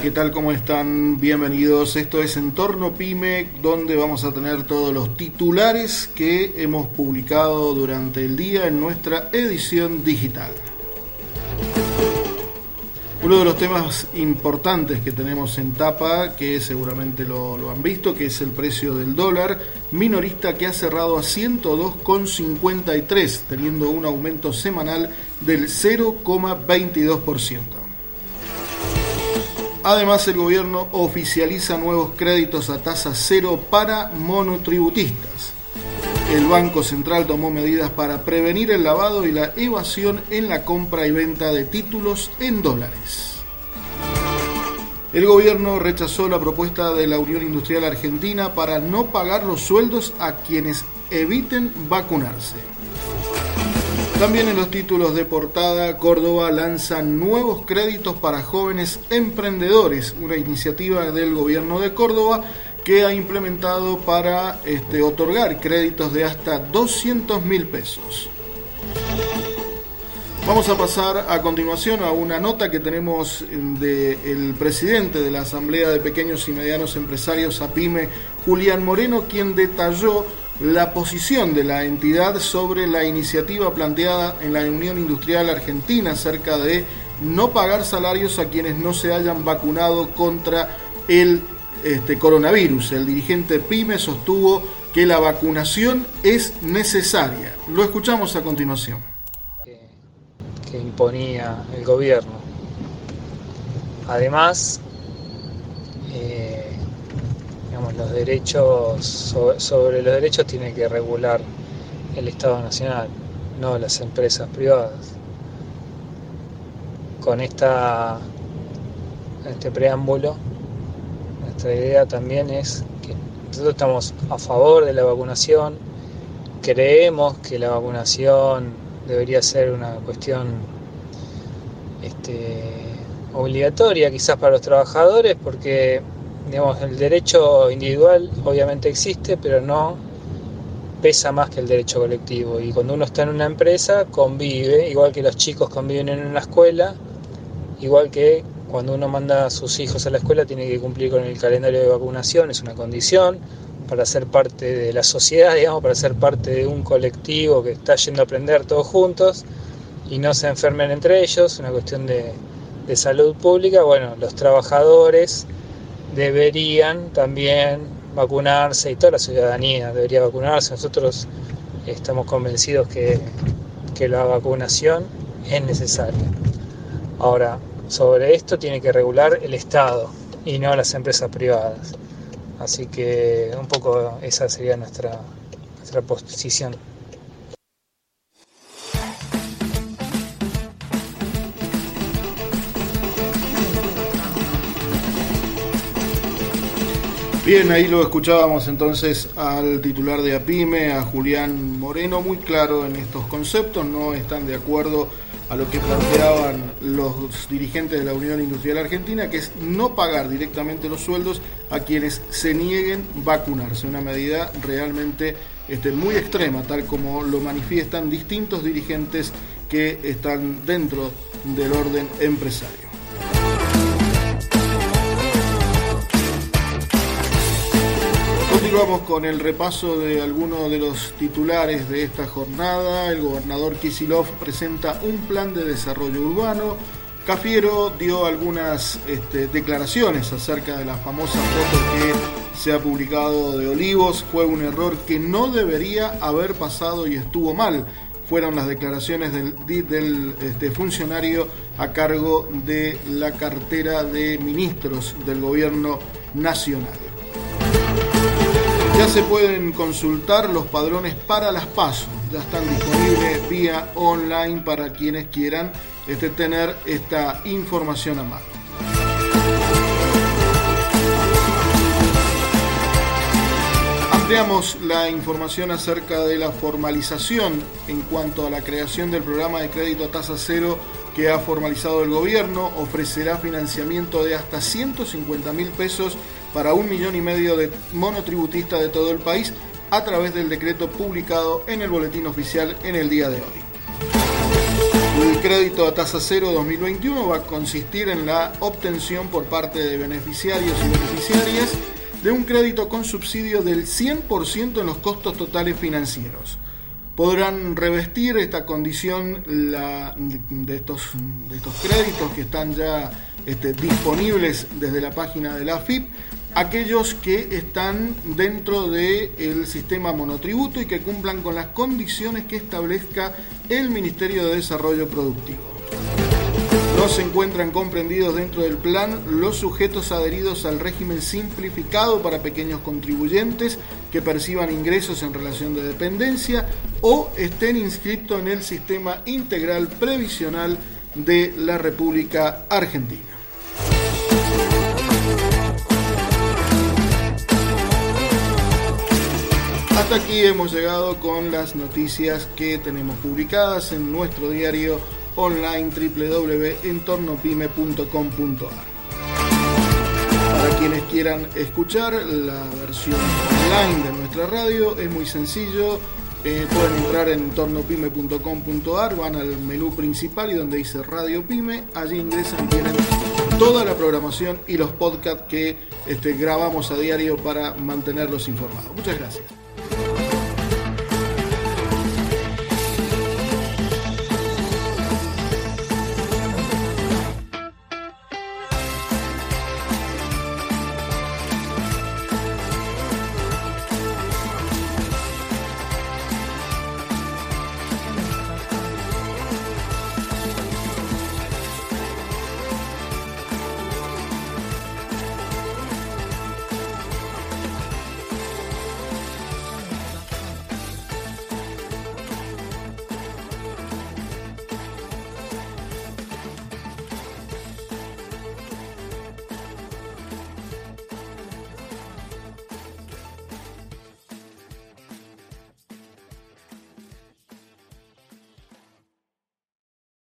¿qué tal? ¿Cómo están? Bienvenidos. Esto es Entorno Pyme, donde vamos a tener todos los titulares que hemos publicado durante el día en nuestra edición digital. Uno de los temas importantes que tenemos en tapa, que seguramente lo, lo, han visto, que es el precio del dólar minorista que ha cerrado a 102,53, teniendo un aumento semanal del 0,22%. Además, el gobierno oficializa nuevos créditos a tasa cero para monotributistas. El Banco Central tomó medidas para prevenir el lavado y la evasión en la compra y venta de títulos en dólares. El gobierno rechazó la propuesta de la Unión Industrial Argentina para no pagar los sueldos a quienes eviten vacunarse. También en los títulos de portada, Córdoba lanza nuevos créditos para jóvenes emprendedores, una iniciativa del gobierno de Córdoba que ha implementado para este, otorgar créditos de hasta 200 mil pesos. Vamos a pasar a continuación a una nota que tenemos del presidente de la Asamblea de Pequeños y Medianos Empresarios, APIME, Julián Moreno, quien detalló la posición de la entidad sobre la iniciativa planteada en la Unión Industrial Argentina acerca de no pagar salarios a quienes no se hayan vacunado contra el este, coronavirus. El dirigente PYME sostuvo que la vacunación es necesaria. Lo escuchamos a continuación. Que imponía el gobierno. Además, eh, los derechos, sobre, los derechos tiene que regular el Estado Nacional, no las empresas privadas. Con esta, este preámbulo, nuestra idea también es que nosotros estamos a favor de la vacunación, creemos que la vacunación debería ser una cuestión este, obligatoria quizás para los trabajadores porque digamos, el derecho individual obviamente existe, pero no pesa más que el derecho colectivo. Y cuando uno está en una empresa, convive, igual que los chicos conviven en una escuela, igual que cuando uno manda a sus hijos a la escuela, tiene que cumplir con el calendario de vacunación, es una condición para ser parte de la sociedad, digamos, para ser parte de un colectivo que está yendo a aprender todos juntos y no se enfermen entre ellos, una cuestión de, de salud pública. Bueno, los trabajadores deberían también vacunarse y toda la ciudadanía debería vacunarse. Nosotros estamos convencidos que, que la vacunación es necesaria. Ahora, sobre esto tiene que regular el Estado y no las empresas privadas. Así que un poco esa sería nuestra, nuestra posición. Bien, ahí lo escuchábamos entonces al titular de APIME, a Julián Moreno, muy claro en estos conceptos, no están de acuerdo a lo que planteaban los dirigentes de la Unión Industrial Argentina, que es no pagar directamente los sueldos a quienes se nieguen vacunarse, una medida realmente este, muy extrema, tal como lo manifiestan distintos dirigentes que están dentro del orden empresario. Continuamos con el repaso de algunos de los titulares de esta jornada. El gobernador Kisilov presenta un plan de desarrollo urbano. Cafiero dio algunas este, declaraciones acerca de la famosa foto que se ha publicado de Olivos. Fue un error que no debería haber pasado y estuvo mal. Fueron las declaraciones del, este, funcionario a cargo de la cartera de ministros del gobierno nacional. Ya se pueden consultar los padrones para las pasos. Ya están disponibles vía online para quienes quieran este, tener esta información a mano. Ampliamos la información acerca de la formalización en cuanto a la creación del programa de crédito a tasa cero que ha formalizado el gobierno. Ofrecerá financiamiento de hasta 150 mil pesos para un millón y medio de monotributistas de todo el país a través del decreto publicado en el boletín oficial en el día de hoy. El crédito a tasa cero 2021 va a consistir en la obtención por parte de beneficiarios y beneficiarias de un crédito con subsidio del 100% en los costos totales financieros. Podrán revestir esta condición de, estos, créditos que están ya este, disponibles desde la página de la AFIP aquellos que están dentro del sistema monotributo y que cumplan con las condiciones que establezca el Ministerio de Desarrollo Productivo. Se encuentran comprendidos dentro del plan los sujetos adheridos al régimen simplificado para pequeños contribuyentes que perciban ingresos en relación de dependencia o estén inscritos en el sistema integral previsional de la República Argentina. Hasta aquí hemos llegado con las noticias que tenemos publicadas en nuestro diario online www.entornopyme.com.ar. Para quienes quieran escuchar la versión online de nuestra radio, es muy sencillo. Eh, pueden entrar en entornopyme.com.ar, van al menú principal y donde dice Radio Pyme, allí ingresan y tienen toda la programación y los podcasts que este, grabamos a diario para mantenerlos informados. Muchas gracias.